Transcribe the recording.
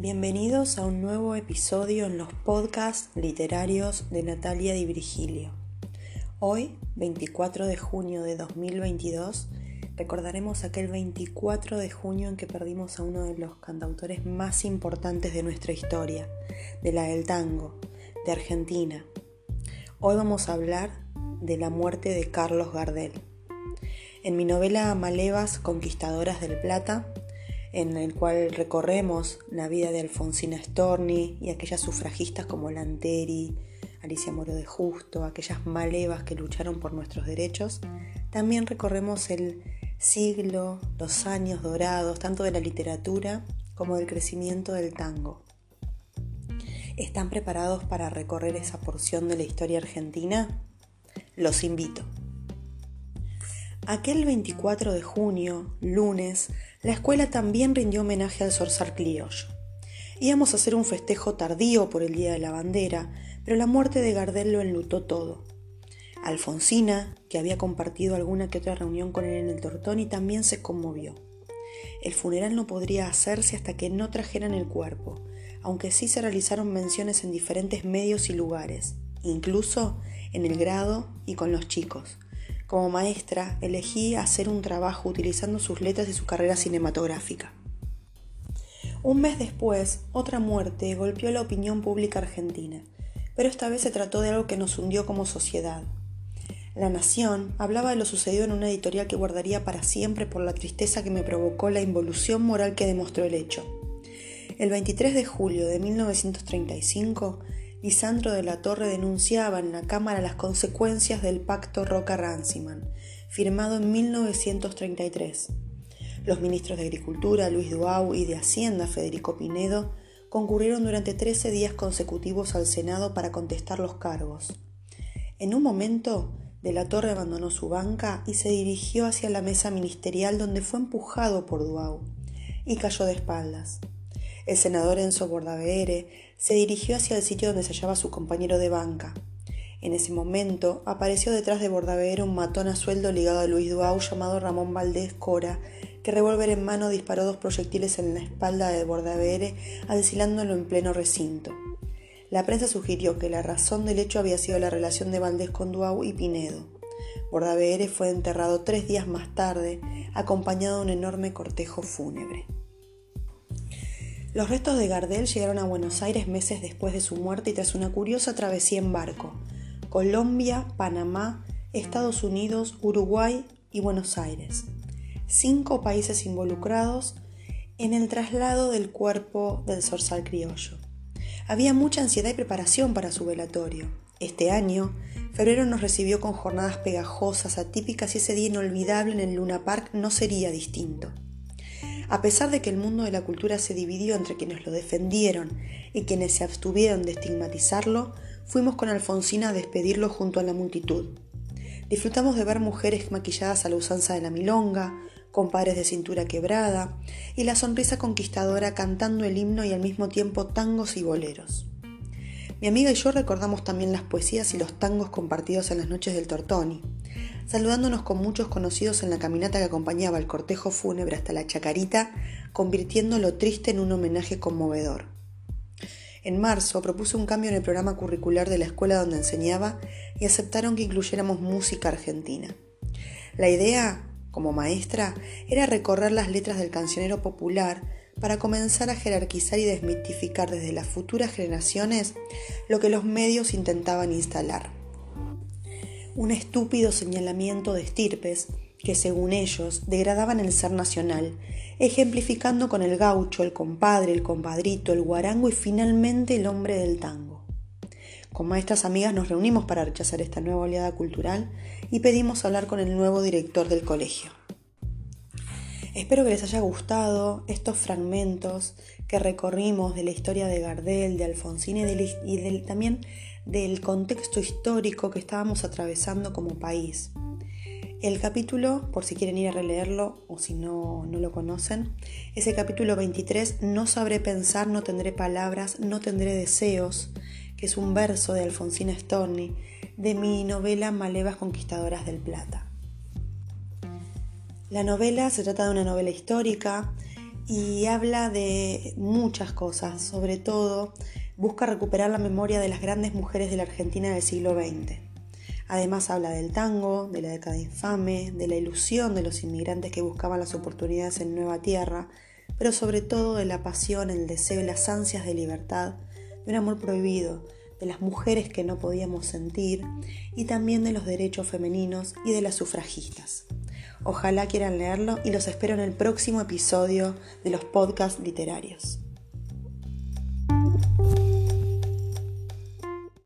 Bienvenidos a un nuevo episodio en los podcasts literarios de Natalia Di Virgilio. Hoy, 24 de junio de 2022, recordaremos aquel 24 de junio en que perdimos a uno de los cantautores más importantes de nuestra historia, de la del tango, de Argentina. Hoy vamos a hablar de la muerte de Carlos Gardel. En mi novela Malevas Conquistadoras del Plata, en el cual recorremos la vida de Alfonsina Storni y aquellas sufragistas como Lanteri, Alicia Moro de Justo, aquellas malevas que lucharon por nuestros derechos, también recorremos el siglo, los años dorados, tanto de la literatura como del crecimiento del tango. ¿Están preparados para recorrer esa porción de la historia argentina? Los invito. Aquel 24 de junio, lunes, la escuela también rindió homenaje al zorzal criollo. Íbamos a hacer un festejo tardío por el Día de la Bandera, pero la muerte de Gardel lo enlutó todo. Alfonsina, que había compartido alguna que otra reunión con él en el Tortoni, también se conmovió. El funeral no podría hacerse hasta que no trajeran el cuerpo, aunque sí se realizaron menciones en diferentes medios y lugares, incluso en el grado y con los chicos, como maestra, elegí hacer un trabajo utilizando sus letras y su carrera cinematográfica. Un mes después, otra muerte golpeó la opinión pública argentina, pero esta vez se trató de algo que nos hundió como sociedad. La Nación hablaba de lo sucedido en una editorial que guardaría para siempre por la tristeza que me provocó la involución moral que demostró el hecho. El 23 de julio de 1935, Lisandro de la Torre denunciaba en la Cámara las consecuencias del pacto Roca-Ranciman, firmado en 1933. Los ministros de Agricultura, Luis Duau, y de Hacienda, Federico Pinedo, concurrieron durante 13 días consecutivos al Senado para contestar los cargos. En un momento, de la Torre abandonó su banca y se dirigió hacia la mesa ministerial donde fue empujado por Duau y cayó de espaldas. El senador Enzo Bordavere se dirigió hacia el sitio donde se hallaba su compañero de banca. En ese momento apareció detrás de Bordavere un matón a sueldo ligado a Luis Duau llamado Ramón Valdés Cora, que revólver en mano disparó dos proyectiles en la espalda de Bordavere, asesinándolo en pleno recinto. La prensa sugirió que la razón del hecho había sido la relación de Valdés con Duau y Pinedo. Bordavere fue enterrado tres días más tarde, acompañado de un enorme cortejo fúnebre. Los restos de Gardel llegaron a Buenos Aires meses después de su muerte y tras una curiosa travesía en barco. Colombia, Panamá, Estados Unidos, Uruguay y Buenos Aires. Cinco países involucrados en el traslado del cuerpo del zorzal criollo. Había mucha ansiedad y preparación para su velatorio. Este año, febrero nos recibió con jornadas pegajosas, atípicas y ese día inolvidable en el Luna Park no sería distinto. A pesar de que el mundo de la cultura se dividió entre quienes lo defendieron y quienes se abstuvieron de estigmatizarlo, fuimos con Alfonsina a despedirlo junto a la multitud. Disfrutamos de ver mujeres maquilladas a la usanza de la milonga, compadres de cintura quebrada y la sonrisa conquistadora cantando el himno y al mismo tiempo tangos y boleros. Mi amiga y yo recordamos también las poesías y los tangos compartidos en las noches del Tortoni, saludándonos con muchos conocidos en la caminata que acompañaba el cortejo fúnebre hasta la chacarita, convirtiendo lo triste en un homenaje conmovedor. En marzo propuse un cambio en el programa curricular de la escuela donde enseñaba y aceptaron que incluyéramos música argentina. La idea, como maestra, era recorrer las letras del cancionero popular para comenzar a jerarquizar y desmitificar desde las futuras generaciones lo que los medios intentaban instalar un estúpido señalamiento de estirpes que, según ellos, degradaban el ser nacional, ejemplificando con el gaucho, el compadre, el compadrito, el guarango y finalmente el hombre del tango. Con maestras amigas nos reunimos para rechazar esta nueva oleada cultural y pedimos hablar con el nuevo director del colegio. Espero que les haya gustado estos fragmentos que recorrimos de la historia de Gardel, de Alfonsín y, de, también del contexto histórico que estábamos atravesando como país. El capítulo, por si quieren ir a releerlo o si no, no lo conocen, es el capítulo 23, No sabré pensar, no tendré palabras, no tendré deseos, que es un verso de Alfonsina Storni, de mi novela Malevas Conquistadoras del Plata. La novela se trata de una novela histórica y habla de muchas cosas, sobre todo busca recuperar la memoria de las grandes mujeres de la Argentina del siglo XX. Además habla del tango, de la década infame, de la ilusión de los inmigrantes que buscaban las oportunidades en nueva tierra, pero sobre todo de la pasión, el deseo y las ansias de libertad, de un amor prohibido, de las mujeres que no podíamos sentir y también de los derechos femeninos y de las sufragistas. Ojalá quieran leerlo y los espero en el próximo episodio de los podcasts literarios.